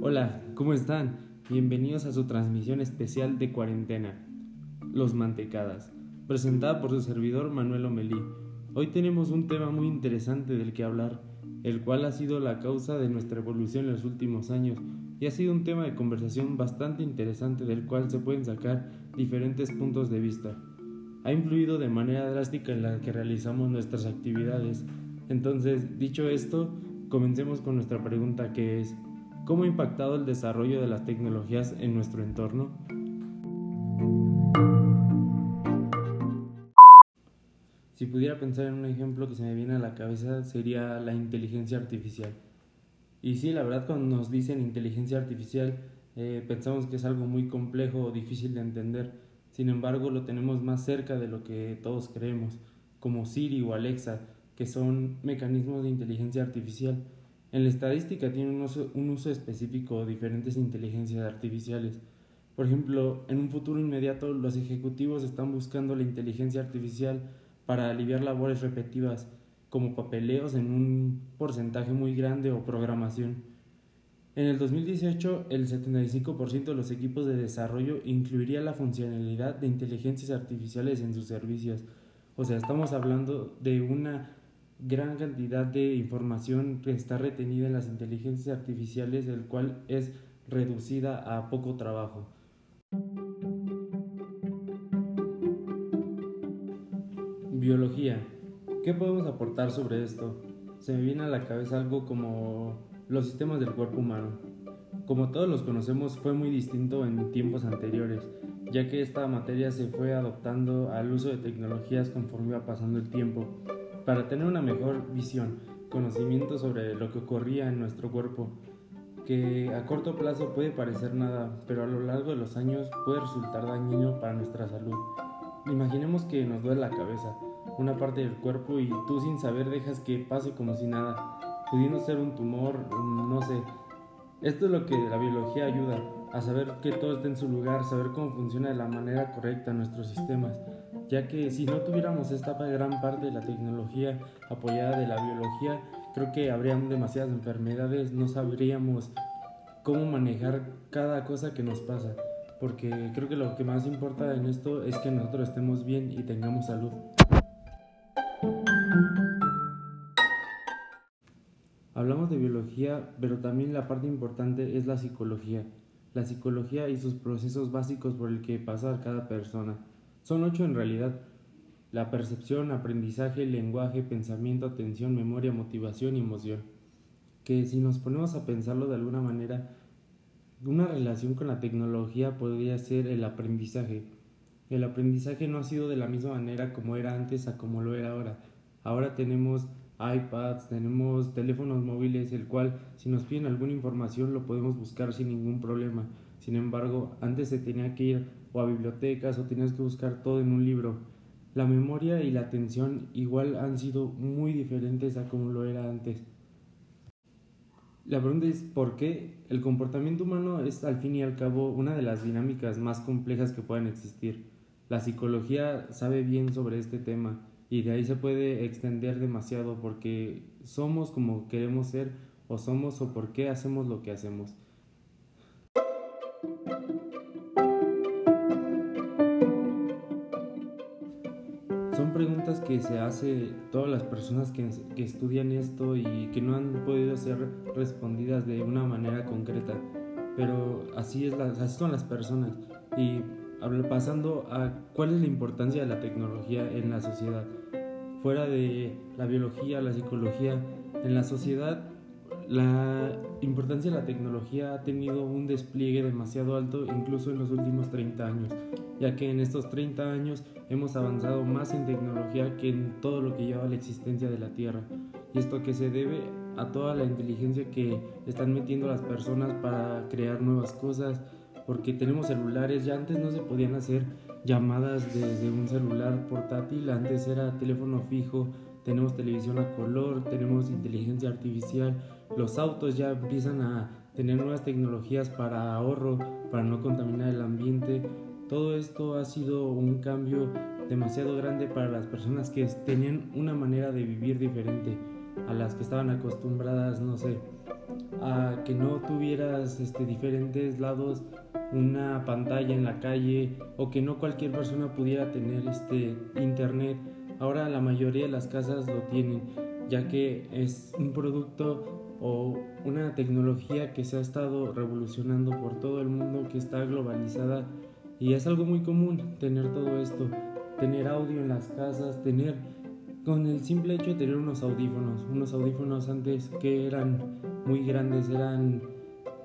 Hola, ¿cómo están? Bienvenidos a su transmisión especial de cuarentena, Los Mantecadas, presentada por su servidor Manuel Omelí. Hoy tenemos un tema muy interesante del que hablar, el cual ha sido la causa de nuestra evolución en los últimos años y ha sido un tema de conversación bastante interesante del cual se pueden sacar diferentes puntos de vista. Ha influido de manera drástica en la que realizamos nuestras actividades. Entonces, dicho esto, comencemos con nuestra pregunta que es, ¿Cómo ha impactado el desarrollo de las tecnologías en nuestro entorno? Si pudiera pensar en un ejemplo que se me viene a la cabeza sería la inteligencia artificial. Y sí, la verdad cuando nos dicen inteligencia artificial eh, pensamos que es algo muy complejo o difícil de entender. Sin embargo, lo tenemos más cerca de lo que todos creemos, como Siri o Alexa, que son mecanismos de inteligencia artificial en la estadística tiene un uso, específico de diferentes inteligencias artificiales. Por ejemplo, en un futuro inmediato los ejecutivos están buscando la inteligencia artificial para aliviar labores repetitivas como papeleos en un porcentaje muy grande o programación. En el 2018, el 75% de los equipos de desarrollo incluiría la funcionalidad de inteligencias artificiales en sus servicios. O sea, estamos hablando de una gran cantidad de información que está retenida en las inteligencias artificiales, el cual es reducida a poco trabajo. Biología. ¿Qué podemos aportar sobre esto? Se me viene a la cabeza algo como los sistemas del cuerpo humano. Como todos los conocemos, fue muy distinto en tiempos anteriores, ya que esta materia se fue adoptando al uso de tecnologías conforme iba pasando el tiempo para tener una mejor visión, conocimiento sobre lo que ocurría en nuestro cuerpo, que a corto plazo puede parecer nada, pero a lo largo de los años puede resultar dañino para nuestra salud. Imaginemos que nos duele la cabeza, una parte del cuerpo y tú sin saber dejas que pase como si nada, pudiendo ser un tumor, no sé. Esto es lo que la biología ayuda, a saber que todo está en su lugar, saber cómo funciona de la manera correcta nuestros sistemas ya que si no tuviéramos esta gran parte de la tecnología apoyada de la biología, creo que habrían demasiadas enfermedades, no sabríamos cómo manejar cada cosa que nos pasa, porque creo que lo que más importa en esto es que nosotros estemos bien y tengamos salud. Hablamos de biología, pero también la parte importante es la psicología. La psicología y sus procesos básicos por el que pasa cada persona. Son ocho en realidad. La percepción, aprendizaje, lenguaje, pensamiento, atención, memoria, motivación y emoción. Que si nos ponemos a pensarlo de alguna manera, una relación con la tecnología podría ser el aprendizaje. El aprendizaje no ha sido de la misma manera como era antes a como lo era ahora. Ahora tenemos iPads, tenemos teléfonos móviles, el cual si nos piden alguna información lo podemos buscar sin ningún problema. Sin embargo, antes se tenía que ir o a bibliotecas o tenías que buscar todo en un libro. La memoria y la atención igual han sido muy diferentes a como lo era antes. La pregunta es ¿por qué? El comportamiento humano es al fin y al cabo una de las dinámicas más complejas que pueden existir. La psicología sabe bien sobre este tema y de ahí se puede extender demasiado porque somos como queremos ser o somos o por qué hacemos lo que hacemos. Son preguntas que se hace todas las personas que, estudian esto y que no han podido ser respondidas de una manera concreta. Pero así, es así son las personas. Y pasando a cuál es la importancia de la tecnología en la sociedad. Fuera de la biología, la psicología, en la sociedad la importancia de la tecnología ha tenido un despliegue demasiado alto incluso en los últimos 30 años, ya que en estos 30 años hemos avanzado más en tecnología que en todo lo que lleva la existencia de la Tierra. Y esto que se debe a toda la inteligencia que están metiendo las personas para crear nuevas cosas, porque tenemos celulares, ya antes no se podían hacer llamadas desde un celular portátil, antes era teléfono fijo, tenemos televisión a color, tenemos inteligencia artificial, los autos ya empiezan a tener nuevas tecnologías para ahorro, para no contaminar el ambiente. Todo esto ha sido un cambio demasiado grande para las personas que tenían una manera de vivir diferente a las que estaban acostumbradas, no sé, a que no tuvieras este, diferentes lados, una pantalla en la calle o que no cualquier persona pudiera tener este internet. Ahora la mayoría de las casas lo tienen, ya que es un producto o una tecnología que se ha estado revolucionando por todo el mundo, que está globalizada y es algo muy común tener todo esto, tener audio en las casas, tener con el simple hecho de tener unos audífonos, unos audífonos antes que eran muy grandes, eran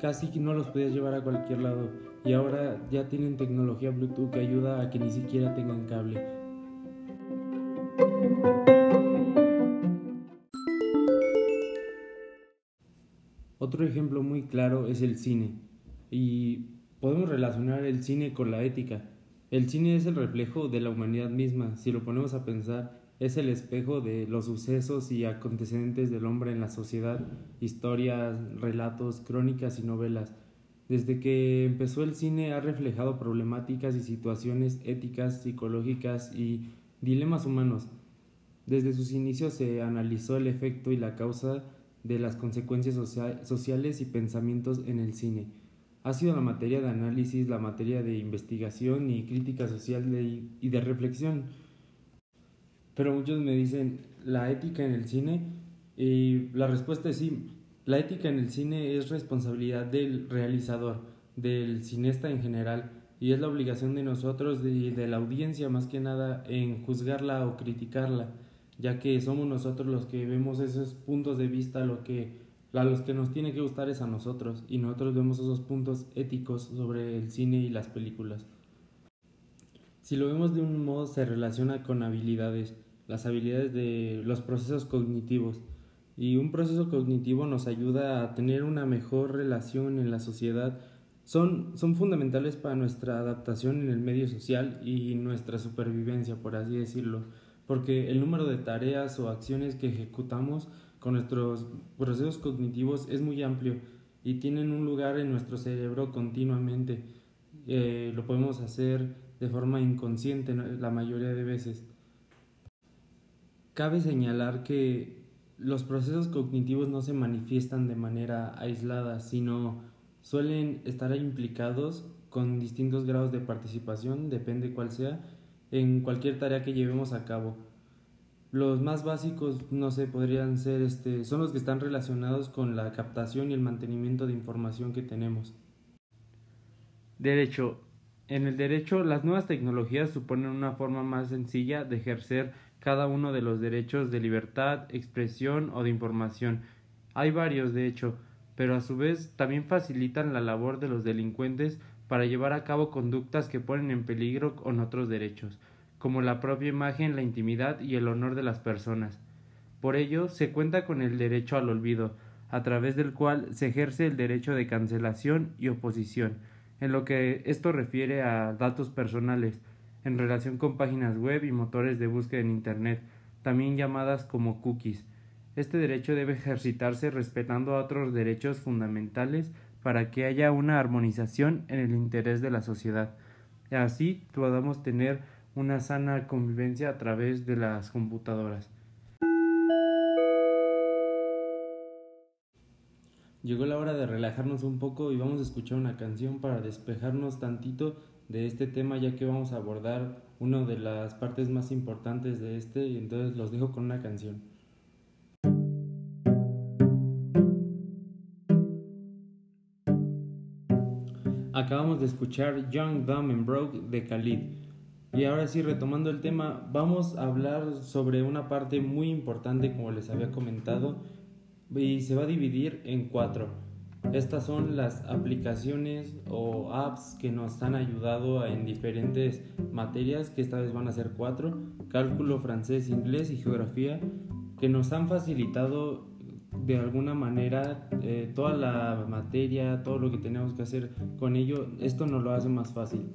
casi que no los podías llevar a cualquier lado y ahora ya tienen tecnología Bluetooth que ayuda a que ni siquiera tengan cable. Otro ejemplo muy claro es el cine y podemos relacionar el cine con la ética. El cine es el reflejo de la humanidad misma, si lo ponemos a pensar, es el espejo de los sucesos y acontecimientos del hombre en la sociedad, historias, relatos, crónicas y novelas. Desde que empezó el cine ha reflejado problemáticas y situaciones éticas, psicológicas y dilemas humanos. Desde sus inicios se analizó el efecto y la causa de las consecuencias sociales y pensamientos en el cine. Ha sido la materia de análisis, la materia de investigación y crítica social y de reflexión. Pero muchos me dicen, ¿la ética en el cine? Y la respuesta es sí. La ética en el cine es responsabilidad del realizador, del cineasta en general, y es la obligación de nosotros, y de la audiencia más que nada, en juzgarla o criticarla ya que somos nosotros los que vemos esos puntos de vista, lo que a los que nos tiene que gustar es a nosotros y nosotros vemos esos puntos éticos sobre el cine y las películas. Si lo vemos de un modo se relaciona con habilidades, las habilidades de los procesos cognitivos y un proceso cognitivo nos ayuda a tener una mejor relación en la sociedad, son, son fundamentales para nuestra adaptación en el medio social y nuestra supervivencia, por así decirlo porque el número de tareas o acciones que ejecutamos con nuestros procesos cognitivos es muy amplio y tienen un lugar en nuestro cerebro continuamente. Eh, lo podemos hacer de forma inconsciente la mayoría de veces. Cabe señalar que los procesos cognitivos no se manifiestan de manera aislada, sino suelen estar implicados con distintos grados de participación, depende cuál sea, en cualquier tarea que llevemos a cabo. Los más básicos, no sé, podrían ser este, son los que están relacionados con la captación y el mantenimiento de información que tenemos. Derecho. En el derecho, las nuevas tecnologías suponen una forma más sencilla de ejercer cada uno de los derechos de libertad, expresión o de información. Hay varios, de hecho, pero a su vez también facilitan la labor de los delincuentes para llevar a cabo conductas que ponen en peligro con otros derechos, como la propia imagen, la intimidad y el honor de las personas. Por ello, se cuenta con el derecho al olvido, a través del cual se ejerce el derecho de cancelación y oposición, en lo que esto refiere a datos personales, en relación con páginas web y motores de búsqueda en Internet, también llamadas como cookies. Este derecho debe ejercitarse respetando otros derechos fundamentales para que haya una armonización en el interés de la sociedad. Así podamos tener una sana convivencia a través de las computadoras. Llegó la hora de relajarnos un poco y vamos a escuchar una canción para despejarnos tantito de este tema ya que vamos a abordar una de las partes más importantes de este y entonces los dejo con una canción. Acabamos de escuchar Young, Dumb and Broke de Khalid. Y ahora sí, retomando el tema, vamos a hablar sobre una parte muy importante, como les había comentado, y se va a dividir en cuatro. Estas son las aplicaciones o apps que nos han ayudado en diferentes materias, que esta vez van a ser cuatro, cálculo, francés, inglés y geografía, que nos han facilitado de alguna manera eh, toda la materia, todo lo que tenemos que hacer con ello, esto nos lo hace más fácil.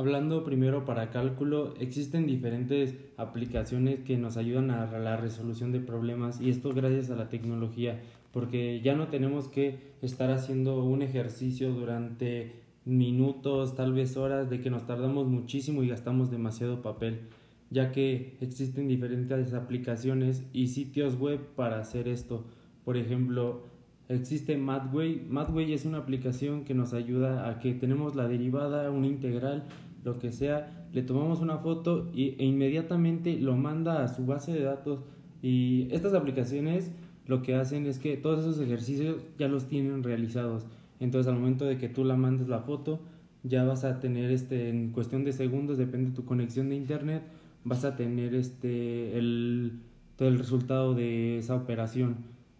Hablando primero para cálculo, existen diferentes aplicaciones que nos ayudan a la resolución de problemas y esto gracias a la tecnología, porque ya no tenemos que estar haciendo un ejercicio durante minutos, tal vez horas, de que nos tardamos muchísimo y gastamos demasiado papel, ya que existen diferentes aplicaciones y sitios web para hacer esto. Por ejemplo, existe Mathway. Mathway es una aplicación que nos ayuda a que tenemos la derivada, una integral, lo que sea, le tomamos una foto y, e inmediatamente lo manda a su base de datos y estas aplicaciones lo que hacen es que todos esos ejercicios ya los tienen realizados. Entonces al momento de que tú la mandes la foto, ya vas a tener este en cuestión de segundos, depende de tu conexión de internet, vas a tener este el todo el resultado de esa operación.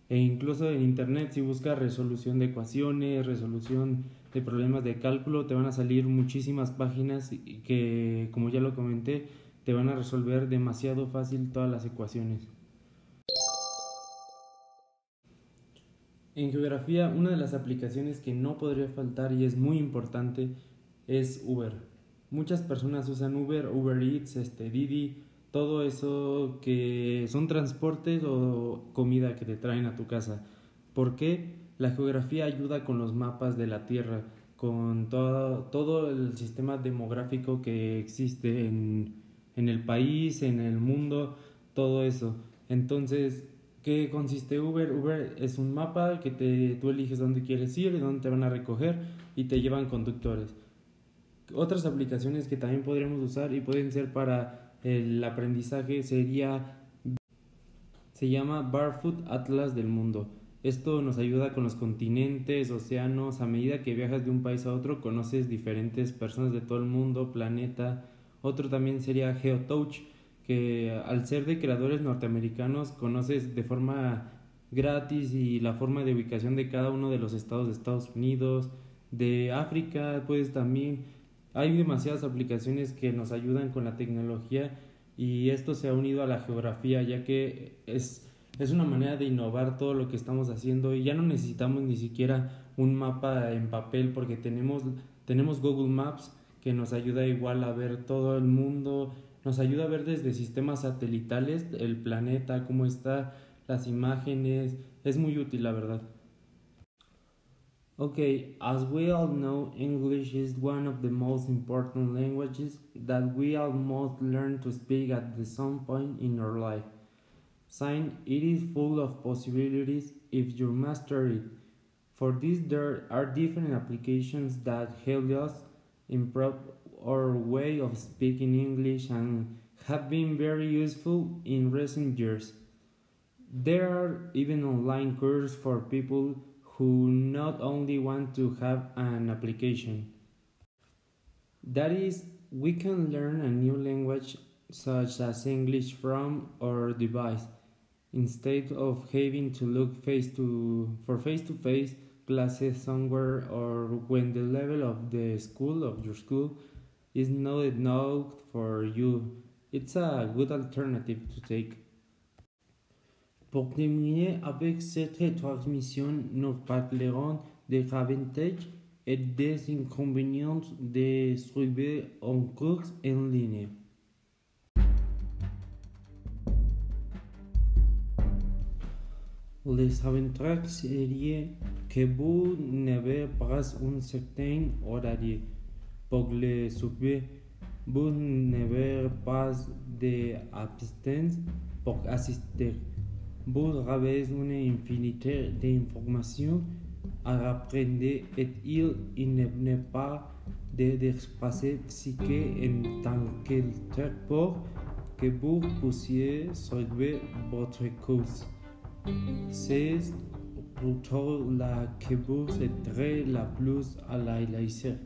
E incluso en internet si buscas resolución de ecuaciones, resolución de problemas de cálculo, te van a salir muchísimas páginas que como ya lo comenté, te van a resolver demasiado fácil todas las ecuaciones. En geografía, una de las aplicaciones que no podría faltar y es muy importante es Uber. Muchas personas usan Uber, Uber Eats, este, Didi, todo eso que son transportes o comida que te traen a tu casa. ¿Por qué? La geografía ayuda con los mapas de la Tierra, con todo, el sistema demográfico que existe en, en el país, en el mundo, todo eso. Entonces, ¿Qué consiste Uber? Uber es un mapa que te, tú eliges dónde quieres ir, dónde te van a recoger y te llevan conductores. Otras aplicaciones que también podríamos usar y pueden ser para el aprendizaje sería se llama Barfoot Atlas del mundo. Esto nos ayuda con los continentes, océanos, a medida que viajas de un país a otro conoces diferentes personas de todo el mundo, planeta. Otro también sería GeoTouch que al ser de creadores norteamericanos conoces de forma gratis y la forma de ubicación de cada uno de los estados de Estados Unidos, de África, pues también hay demasiadas aplicaciones que nos ayudan con la tecnología y esto se ha unido a la geografía ya que es, es una manera de innovar todo lo que estamos haciendo y ya no necesitamos ni siquiera un mapa en papel porque tenemos, tenemos Google Maps que nos ayuda igual a ver todo el mundo, nos ayuda a ver desde sistemas satelitales el planeta, cómo está, las imágenes, es muy útil la verdad. Okay, as we all know, English is one of the most important languages that we all must learn to speak at some point in our life. Sign, it is full of possibilities if you master it. For this, there are different applications that help us improve our way of speaking English and have been very useful in recent years. There are even online courses for people who not only want to have an application. That is, we can learn a new language such as English from our device instead of having to look face to for face to face classes somewhere or when the level of the school of your school is not enough for you. It's a good alternative to take. Pour terminer avec cette transmission, nous parlerons des avantages et des inconvénients de suivre un cours en ligne. Les avantages seraient que vous n'avez pas un certain horaire pour les suivre. Vous n'avez pas d'absence pour assister. Vous avez une infinité d'informations à apprendre et il n'est pas d'espace psychique en tant que pour que vous puissiez suivre votre course. s'es pro la que vos èt la plus a la laisser.